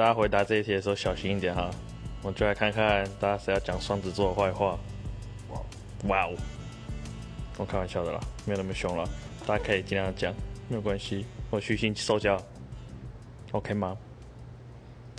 大家回答这一题的时候小心一点哈。我就来看看大家谁要讲双子座的坏话。哇哇哦！我开玩笑的啦，没有那么凶了，大家可以尽量讲，没有关系，我虚心受教，OK 吗？